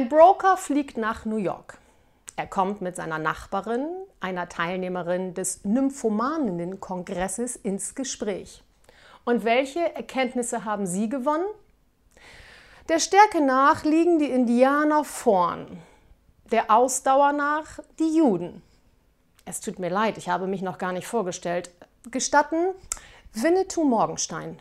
Ein Broker fliegt nach New York. Er kommt mit seiner Nachbarin, einer Teilnehmerin des Nymphomanen-Kongresses, ins Gespräch. Und welche Erkenntnisse haben Sie gewonnen? Der Stärke nach liegen die Indianer vorn, der Ausdauer nach die Juden. Es tut mir leid, ich habe mich noch gar nicht vorgestellt. Gestatten, Winnetou Morgenstein.